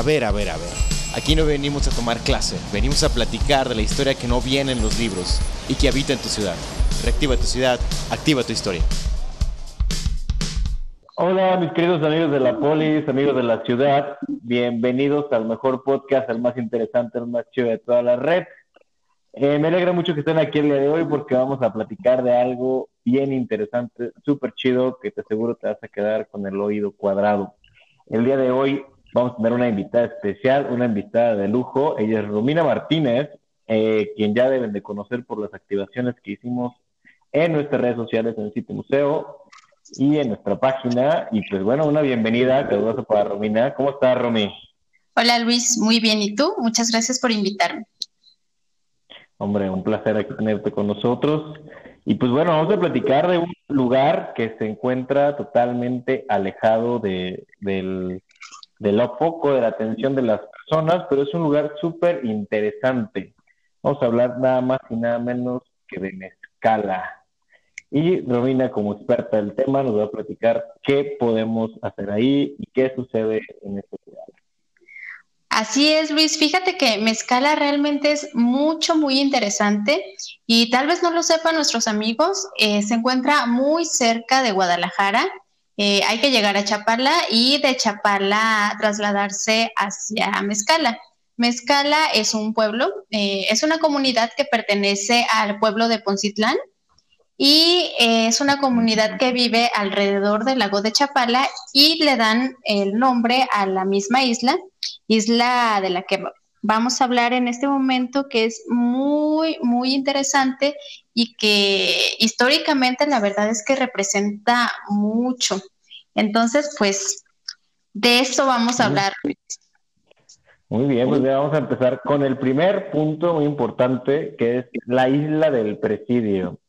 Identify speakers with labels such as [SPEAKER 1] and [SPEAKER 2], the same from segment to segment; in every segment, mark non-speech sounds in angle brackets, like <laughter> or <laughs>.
[SPEAKER 1] A ver, a ver, a ver. Aquí no venimos a tomar clase, venimos a platicar de la historia que no viene en los libros y que habita en tu ciudad. Reactiva tu ciudad, activa tu historia.
[SPEAKER 2] Hola, mis queridos amigos de la polis, amigos de la ciudad. Bienvenidos al mejor podcast, al más interesante, al más chido de toda la red. Eh, me alegra mucho que estén aquí el día de hoy porque vamos a platicar de algo bien interesante, súper chido, que te aseguro te vas a quedar con el oído cuadrado. El día de hoy vamos a tener una invitada especial, una invitada de lujo. Ella es Romina Martínez, eh, quien ya deben de conocer por las activaciones que hicimos en nuestras redes sociales, en el sitio museo y en nuestra página. Y pues bueno, una bienvenida calurosa para Romina. ¿Cómo estás, Romy?
[SPEAKER 3] Hola, Luis. Muy bien. ¿Y tú? Muchas gracias por invitarme.
[SPEAKER 2] Hombre, un placer tenerte con nosotros. Y pues bueno, vamos a platicar de un lugar que se encuentra totalmente alejado de, del, de lo poco de la atención de las personas, pero es un lugar súper interesante. Vamos a hablar nada más y nada menos que de mezcala. Y Romina, como experta del tema, nos va a platicar qué podemos hacer ahí y qué sucede en este lugar.
[SPEAKER 3] Así es, Luis. Fíjate que Mezcala realmente es mucho, muy interesante y tal vez no lo sepan nuestros amigos, eh, se encuentra muy cerca de Guadalajara eh, hay que llegar a Chapala y de Chapala trasladarse hacia Mezcala. Mezcala es un pueblo, eh, es una comunidad que pertenece al pueblo de Poncitlán y eh, es una comunidad que vive alrededor del lago de Chapala y le dan el nombre a la misma isla, isla de la que vamos a hablar en este momento, que es muy, muy interesante y que históricamente la verdad es que representa mucho. Entonces, pues, de eso vamos a hablar.
[SPEAKER 2] Muy bien, pues vamos a empezar con el primer punto muy importante, que es la isla del presidio.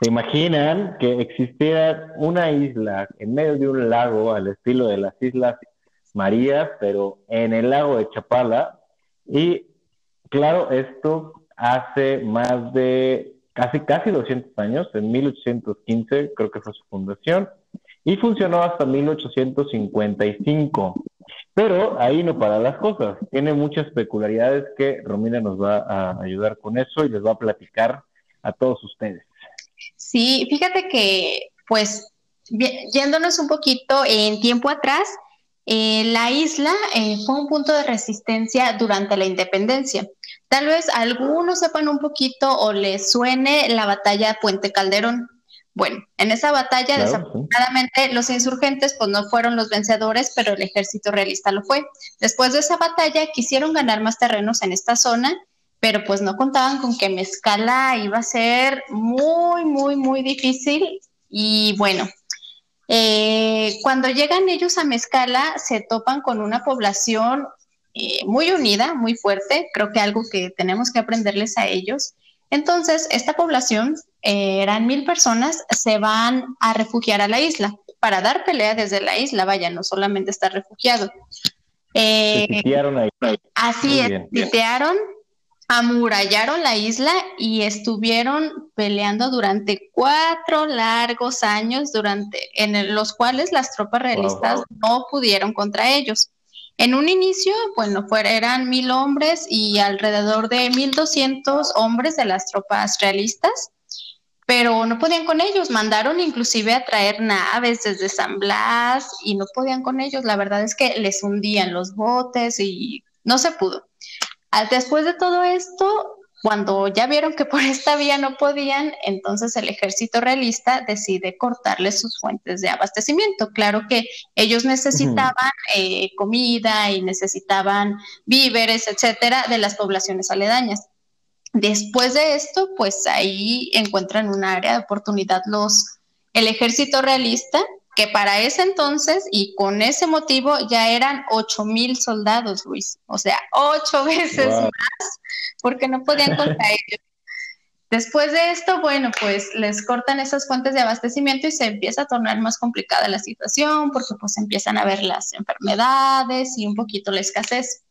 [SPEAKER 2] ¿Se imaginan que existiera una isla en medio de un lago al estilo de las Islas Marías, pero en el lago de Chapala? Y claro, esto hace más de casi, casi 200 años, en 1815 creo que fue su fundación, y funcionó hasta 1855. Pero ahí no para las cosas, tiene muchas peculiaridades que Romina nos va a ayudar con eso y les va a platicar a todos ustedes.
[SPEAKER 3] Sí, fíjate que pues yéndonos un poquito en tiempo atrás, eh, la isla eh, fue un punto de resistencia durante la independencia. Tal vez algunos sepan un poquito o les suene la batalla Puente Calderón. Bueno, en esa batalla, desafortunadamente, los insurgentes pues no fueron los vencedores, pero el ejército realista lo fue. Después de esa batalla, quisieron ganar más terrenos en esta zona, pero pues no contaban con que Mezcala iba a ser muy, muy, muy difícil. Y bueno, eh, cuando llegan ellos a Mezcala, se topan con una población eh, muy unida, muy fuerte, creo que algo que tenemos que aprenderles a ellos. Entonces, esta población, eh, eran mil personas, se van a refugiar a la isla para dar pelea desde la isla, vaya, no solamente estar refugiado.
[SPEAKER 2] Eh, ahí.
[SPEAKER 3] Así es, sitiaron, amurallaron la isla y estuvieron peleando durante cuatro largos años, durante, en los cuales las tropas realistas no pudieron contra ellos. En un inicio, bueno, eran mil hombres y alrededor de mil doscientos hombres de las tropas realistas, pero no podían con ellos. Mandaron inclusive a traer naves desde San Blas y no podían con ellos. La verdad es que les hundían los botes y no se pudo. Después de todo esto, cuando ya vieron que por esta vía no podían, entonces el ejército realista decide cortarles sus fuentes de abastecimiento. Claro que ellos necesitaban eh, comida y necesitaban víveres, etcétera, de las poblaciones aledañas. Después de esto, pues ahí encuentran un área de oportunidad los el ejército realista que para ese entonces y con ese motivo ya eran ocho mil soldados, Luis, o sea, ocho <laughs> veces más, porque no podían contra <laughs> ellos. Después de esto, bueno, pues les cortan esas fuentes de abastecimiento y se empieza a tornar más complicada la situación porque pues empiezan a ver las enfermedades y un poquito la escasez.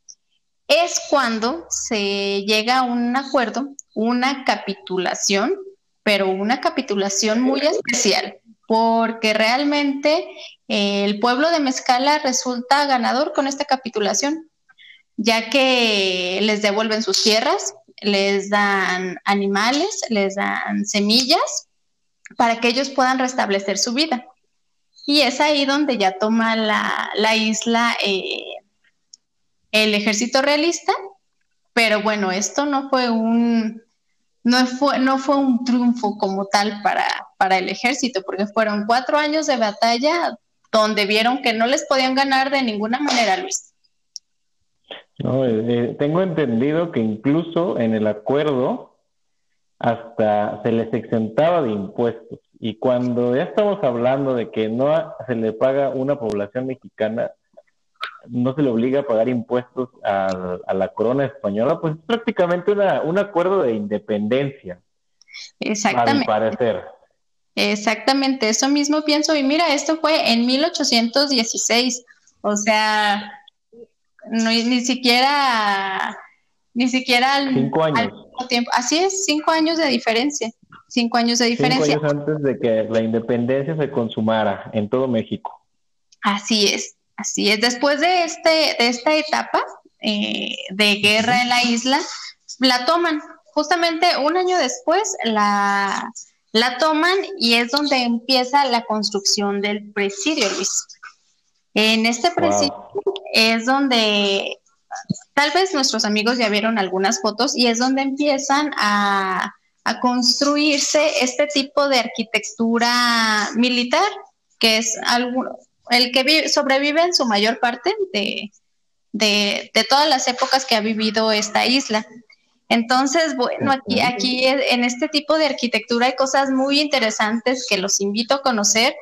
[SPEAKER 3] Es cuando se llega a un acuerdo, una capitulación, pero una capitulación muy especial porque realmente eh, el pueblo de Mezcala resulta ganador con esta capitulación. ya que les devuelven sus tierras, les dan animales, les dan semillas para que ellos puedan restablecer su vida. Y es ahí donde ya toma la, isla eh, el ejército realista, pero bueno, esto no fue un, no fue, no fue un triunfo como tal para, para el ejército, porque fueron cuatro años de batalla donde vieron que no les podían ganar de ninguna manera, Luis.
[SPEAKER 2] No, eh, eh, tengo entendido que incluso en el acuerdo hasta se les exentaba de impuestos. Y cuando ya estamos hablando de que no se le paga una población mexicana, no se le obliga a pagar impuestos a, la corona española, pues es prácticamente una, un acuerdo de independencia.
[SPEAKER 3] Exactamente. parecer. Exactamente, eso mismo pienso. Y mira, esto fue en 1816. O sea, ni siquiera, ni siquiera
[SPEAKER 2] al, cinco años.
[SPEAKER 3] tiempo. Así es, cinco años de diferencia. Cinco años de diferencia.
[SPEAKER 2] Cinco años antes de que la independencia se consumara en todo México.
[SPEAKER 3] Así es. Así es, después de, este, de esta etapa eh, de guerra en la isla, la toman. Justamente un año después la, la toman y es donde empieza la construcción del presidio, Luis. En este presidio es donde tal vez nuestros amigos ya vieron algunas fotos y es donde empiezan a, a construirse este tipo de arquitectura militar, que es algo, el que sobrevive en su mayor parte de, de, todas las épocas que ha vivido esta isla. Entonces, bueno, aquí, aquí en este tipo de arquitectura hay cosas muy interesantes que los invito a conocer.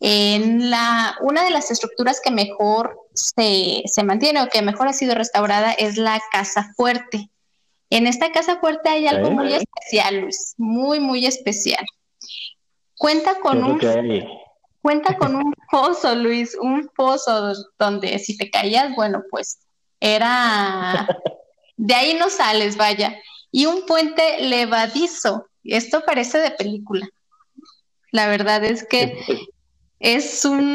[SPEAKER 3] En la, una de las estructuras que mejor se, se mantiene o que mejor ha sido restaurada es la casa fuerte. En esta casa fuerte hay algo muy especial, Luis, muy, muy especial. Cuenta con un... Cuenta con <laughs> un pozo, Luis, un pozo donde si te caías, bueno, pues era... De ahí no sales, vaya. Y un puente levadizo. Esto parece de película. La verdad es que es un...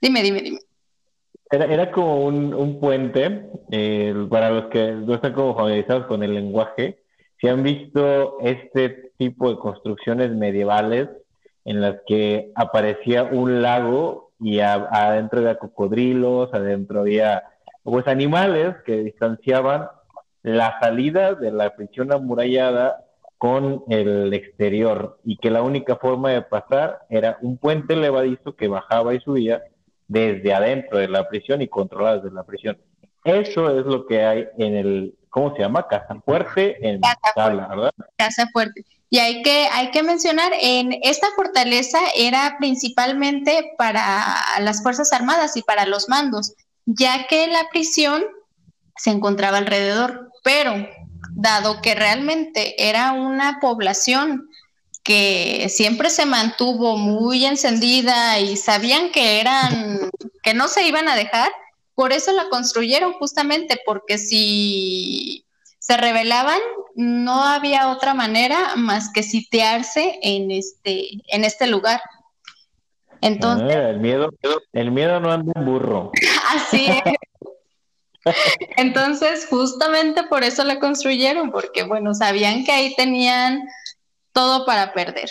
[SPEAKER 3] Dime, dime, dime.
[SPEAKER 2] Era, era como un, puente, eh, para los que no están como familiarizados con el lenguaje, si han visto este tipo de construcciones medievales, en las que aparecía un lago y adentro había cocodrilos, adentro había pues animales que distanciaban la salida de la prisión amurallada con el exterior y que la única forma de pasar era un puente levadizo que bajaba y subía desde adentro de la prisión y controlado desde la prisión. Eso es lo que hay en el, ¿cómo se llama? Casa Fuerte en Casa ¿verdad?
[SPEAKER 3] Casa Fuerte. Y hay que, hay que mencionar, en esta fortaleza era principalmente para las Fuerzas Armadas y para los mandos, ya que la prisión se encontraba alrededor, pero dado que realmente era una población que siempre se mantuvo muy encendida y sabían que eran, que no se iban a dejar, por eso la construyeron justamente, porque si se rebelaban, no había otra manera más que sitiarse en este, en este lugar. Entonces,
[SPEAKER 2] ah, el miedo, el miedo no anda en burro.
[SPEAKER 3] Así es. Entonces, justamente por eso la construyeron, porque bueno, sabían que ahí tenían todo para perder.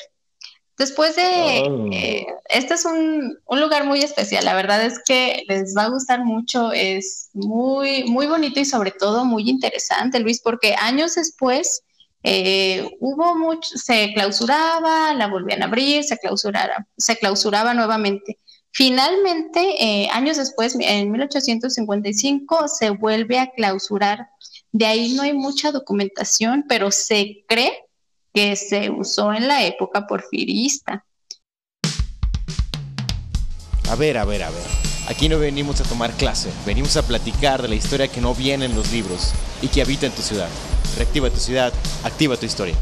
[SPEAKER 3] Después de, oh. eh, este es un, lugar muy especial, la verdad es que les va a gustar mucho, es muy, muy bonito y sobre todo muy interesante, Luis, porque años después eh, hubo mucho, se clausuraba, la volvían a abrir, se clausuraba, se clausuraba nuevamente. Finalmente, eh, años después, en 1855, se vuelve a clausurar. De ahí no hay mucha documentación, pero se cree que se usó en la época porfirista.
[SPEAKER 1] A ver, a ver, a ver. Aquí no venimos a tomar clase, venimos a platicar de la historia que no viene en los libros y que habita en tu ciudad. Reactiva tu ciudad, activa tu historia.